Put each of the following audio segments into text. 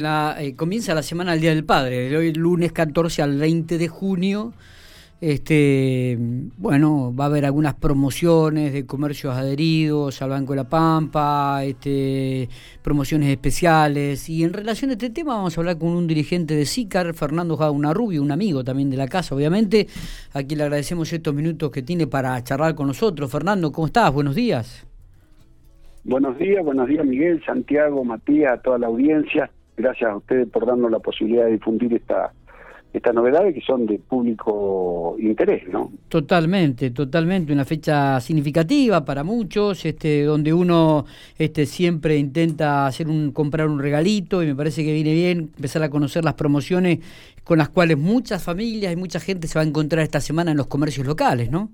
La, eh, comienza la semana del Día del Padre, hoy lunes 14 al 20 de junio. Este, bueno, va a haber algunas promociones de comercios adheridos al Banco de la Pampa, este, promociones especiales. Y en relación a este tema vamos a hablar con un dirigente de SICAR, Fernando Rubio, un amigo también de la casa, obviamente, a quien le agradecemos estos minutos que tiene para charlar con nosotros. Fernando, ¿cómo estás? Buenos días. Buenos días, buenos días Miguel, Santiago, Matías, a toda la audiencia gracias a ustedes por darnos la posibilidad de difundir esta estas novedades que son de público interés, ¿no? Totalmente, totalmente, una fecha significativa para muchos, este, donde uno este, siempre intenta hacer un, comprar un regalito y me parece que viene bien empezar a conocer las promociones con las cuales muchas familias y mucha gente se va a encontrar esta semana en los comercios locales, ¿no?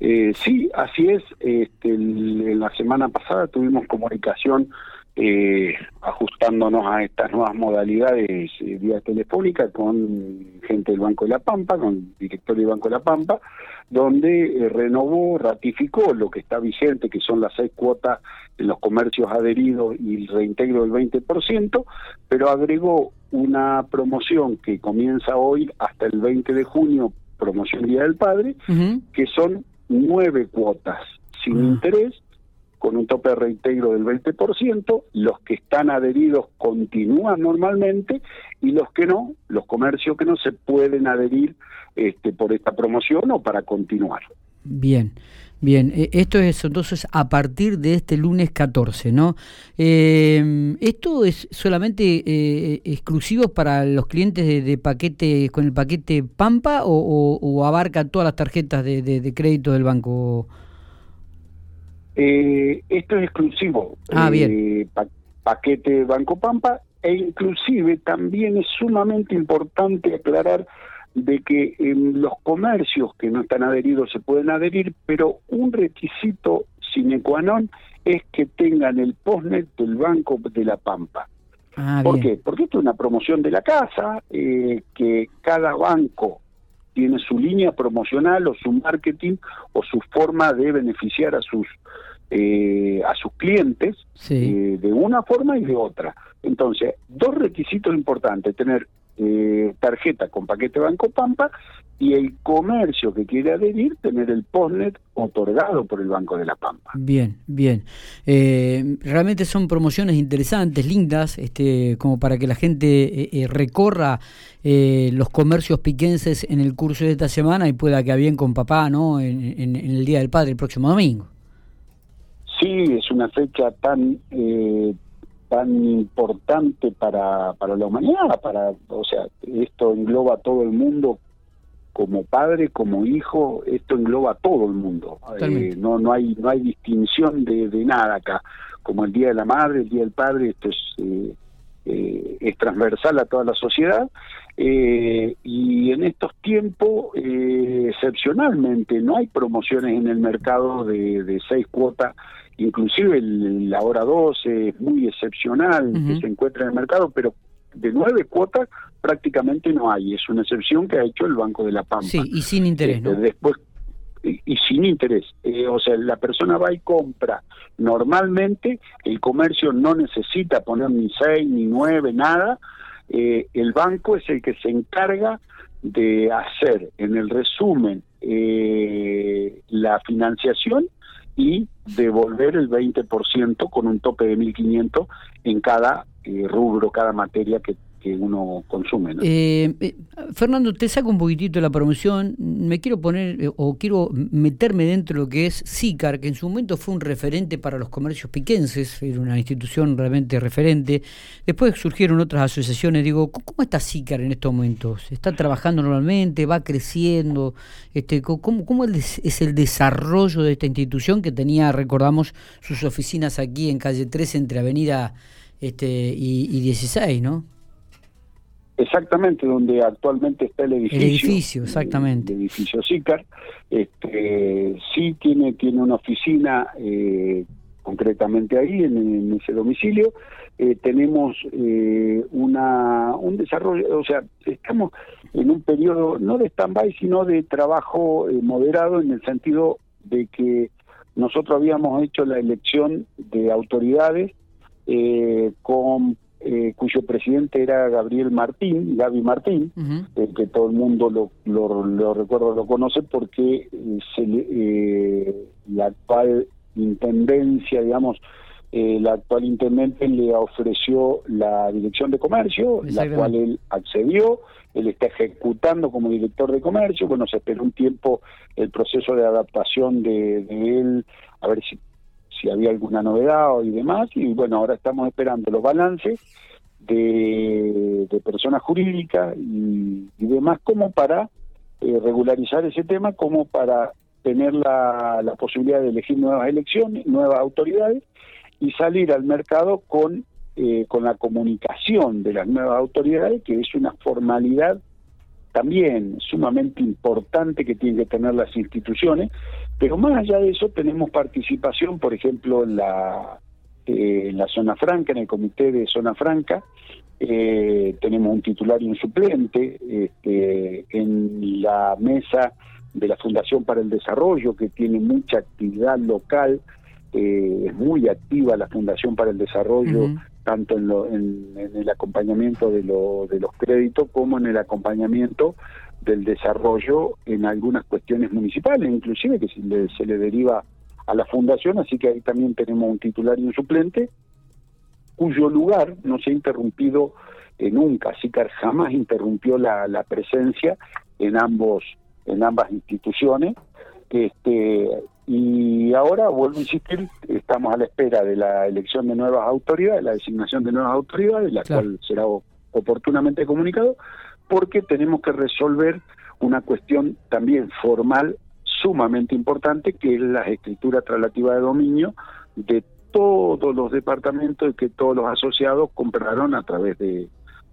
Eh, sí, así es. Este, en la semana pasada tuvimos comunicación eh, ajustándonos a estas nuevas modalidades eh, vía telefónica con gente del Banco de la Pampa, con el directorio del Banco de la Pampa, donde eh, renovó, ratificó lo que está vigente, que son las seis cuotas en los comercios adheridos y el reintegro del 20%, pero agregó una promoción que comienza hoy hasta el 20 de junio, promoción Día del Padre, que son nueve cuotas sin ah. interés con un tope de reintegro del 20%, los que están adheridos continúan normalmente y los que no, los comercios que no se pueden adherir este, por esta promoción o para continuar. Bien. Bien, e, esto es entonces a partir de este lunes 14, ¿no? Eh, ¿Esto es solamente eh, exclusivo para los clientes de, paquete con el paquete Pampa o, abarca todas las tarjetas de, de crédito del banco? Eh, esto es exclusivo. Ah, bien. Eh, paquete Banco Pampa e inclusive también es sumamente importante aclarar de que en los comercios que no están adheridos se pueden adherir, pero un requisito sine qua non es que tengan el postnet del Banco de la Pampa. Ah, ¿Por qué? Porque esto es una promoción de la casa, eh, que cada banco tiene su línea promocional o su marketing o su forma de beneficiar a sus eh, a sus clientes eh, de una forma y de otra. Entonces, dos requisitos importantes, tener eh, tarjeta con paquete Banco Pampa y el comercio que quiere adherir tener el postnet otorgado por el Banco de la Pampa. Bien, bien. realmente son promociones interesantes, lindas, este, como para que la gente recorra los comercios piquenses en el curso de esta semana y pueda quedar bien con papá, ¿no? en el Día del Padre, el próximo domingo. Sí, es una fecha tan eh, tan importante para, para la humanidad, para, o sea, esto engloba a todo el mundo como padre, como hijo, esto engloba a todo el mundo. Eh, no no hay no hay distinción de, de, nada acá. Como el Día de la Madre, el Día del Padre, esto es eh, eh, es transversal a toda la sociedad eh, y en estos tiempos eh, excepcionalmente no hay promociones en el mercado de, seis cuotas inclusive la hora 12 es muy excepcional que se encuentra en el mercado pero de nueve cuotas prácticamente no hay es una excepción que ha hecho el Banco de la Pampa sí y sin interés ¿no? después y, sin interés. Eh, o sea, la persona va y compra. Normalmente el comercio no necesita poner ni seis, ni nueve, nada. Eh, el banco es el que se encarga de hacer en el resumen eh, la financiación y devolver el 20% con un tope de 1.500 en cada rubro, cada materia que uno consume. Eh, eh, Fernando, te saco un poquitito de la promoción. Me quiero poner eh, o quiero meterme dentro de lo que es SICAR, que en su momento fue un referente para los comercios piquenses, era una institución realmente referente. Después surgieron otras asociaciones. Digo, ¿cómo está SICAR en estos momentos? ¿Está trabajando normalmente? ¿Va creciendo? Este, ¿Cómo, cómo es el desarrollo de esta institución que tenía, recordamos, sus oficinas aquí en calle 3 entre Avenida este, y, y 16, ¿no? Exactamente, donde actualmente está el edificio. El edificio, exactamente. El, edificio SICAR. Este, sí tiene, tiene una oficina eh, concretamente ahí, en, ese domicilio. Eh, tenemos eh, una, un desarrollo, o sea, estamos en un periodo no de stand-by, sino de trabajo moderado en el sentido de que nosotros habíamos hecho la elección de autoridades con eh, cuyo presidente era Gabriel Martín, Gaby Martín, eh, que todo el mundo lo, lo, lo recuerda, lo conoce porque se la actual intendencia, digamos, la actual intendente le ofreció la dirección de comercio, la cual él accedió, él está ejecutando como director de comercio, bueno, se esperó un tiempo el proceso de adaptación de, de él, a ver si si había alguna novedad y demás, y bueno, ahora estamos esperando los balances de, personas jurídicas y, demás como para eh, regularizar ese tema, como para tener la, la posibilidad de elegir nuevas elecciones, nuevas autoridades y salir al mercado con, eh, con la comunicación de las nuevas autoridades, que es una formalidad también sumamente importante que tienen que tener las instituciones, pero más allá de eso tenemos participación, por ejemplo, en la, eh, en la zona franca, en el comité de zona franca, eh, tenemos un titular y un suplente, este, en la mesa de la Fundación para el Desarrollo, que tiene mucha actividad local, eh, es muy activa la Fundación para el Desarrollo, tanto en, el acompañamiento de, de los créditos como en el acompañamiento del desarrollo en algunas cuestiones municipales, inclusive que se le, deriva a la fundación, así que ahí también tenemos un titular y un suplente, cuyo lugar no se ha interrumpido nunca, SICAR jamás interrumpió la, la presencia en ambos en ambas instituciones. Este y ahora, vuelvo a insistir, estamos a la espera de la elección de nuevas autoridades, la designación de nuevas autoridades, la cual será oportunamente comunicado, porque tenemos que resolver una cuestión también formal sumamente importante, que es la escritura traslativa de dominio de todos los departamentos y que todos los asociados compraron a través de,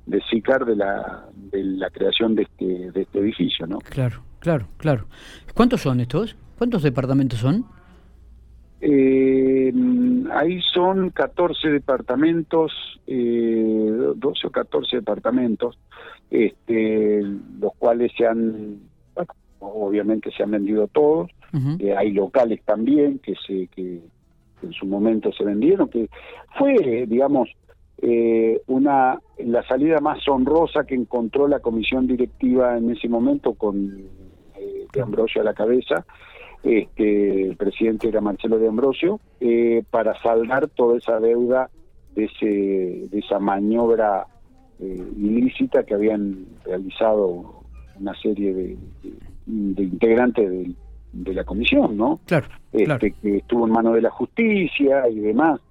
de SICAR de la, de la creación de este, de este edificio, ¿no? Claro, claro, claro. ¿Cuántos son estos? ¿Cuántos departamentos son? Eh, ahí son 14 departamentos, eh, 12 o 14 departamentos, este, los cuales se han, obviamente se han vendido todos. Eh, hay locales también que se que en su momento se vendieron, que fue, digamos, eh, una la salida más honrosa que encontró la comisión directiva en ese momento con eh, de Ambrosio a la cabeza este, el presidente era Marcelo de Ambrosio, eh, para saldar toda esa deuda de, ese, de esa maniobra eh, ilícita que habían realizado una serie de, integrantes de, la comisión, ¿no? Claro, este, Que estuvo en manos de la justicia y demás.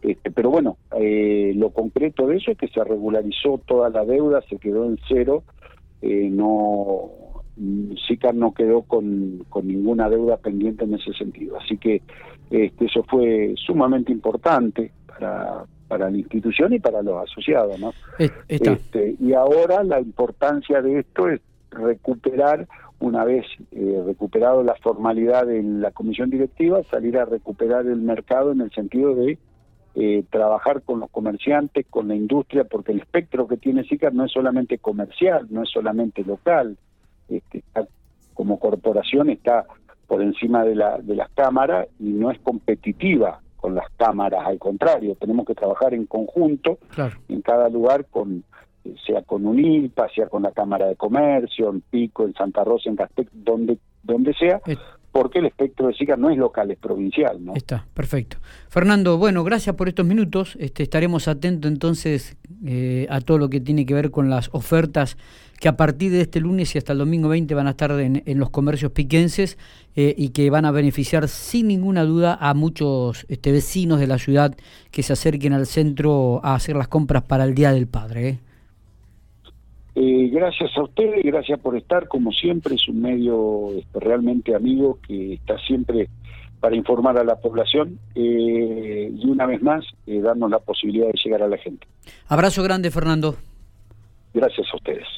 Este, pero bueno, eh, lo concreto de eso es que se regularizó toda la deuda, se quedó en cero, no SICAR no quedó con, ninguna deuda pendiente en ese sentido. Así que este, eso fue sumamente importante para, para la institución y para los asociados. ¿no? Este, y ahora la importancia de esto es recuperar, una vez eh, recuperado la formalidad de la comisión directiva, salir a recuperar el mercado en el sentido de eh, trabajar con los comerciantes, con la industria, porque el espectro que tiene SICAR no es solamente comercial, no es solamente local, este, como corporación está por encima de, la, de las cámaras y no es competitiva con las cámaras, al contrario, tenemos que trabajar en conjunto en cada lugar con sea con UNILPA, sea con la Cámara de Comercio, en Pico, en Santa Rosa, en Castec, donde, donde sea, porque el espectro de SICA no es local, es provincial. ¿no? Está, perfecto. Fernando, bueno, gracias por estos minutos. Este, estaremos atentos entonces eh, a todo lo que tiene que ver con las ofertas que a partir de este lunes y hasta el domingo 20 van a estar en, los comercios piquenses eh, y que van a beneficiar sin ninguna duda a muchos este, vecinos de la ciudad que se acerquen al centro a hacer las compras para el Día del Padre. ¿eh? Eh, gracias a ustedes, gracias por estar, como siempre, es un medio este, realmente amigo que está siempre para informar a la población y una vez más darnos la posibilidad de llegar a la gente. Abrazo grande, Fernando. Gracias a ustedes.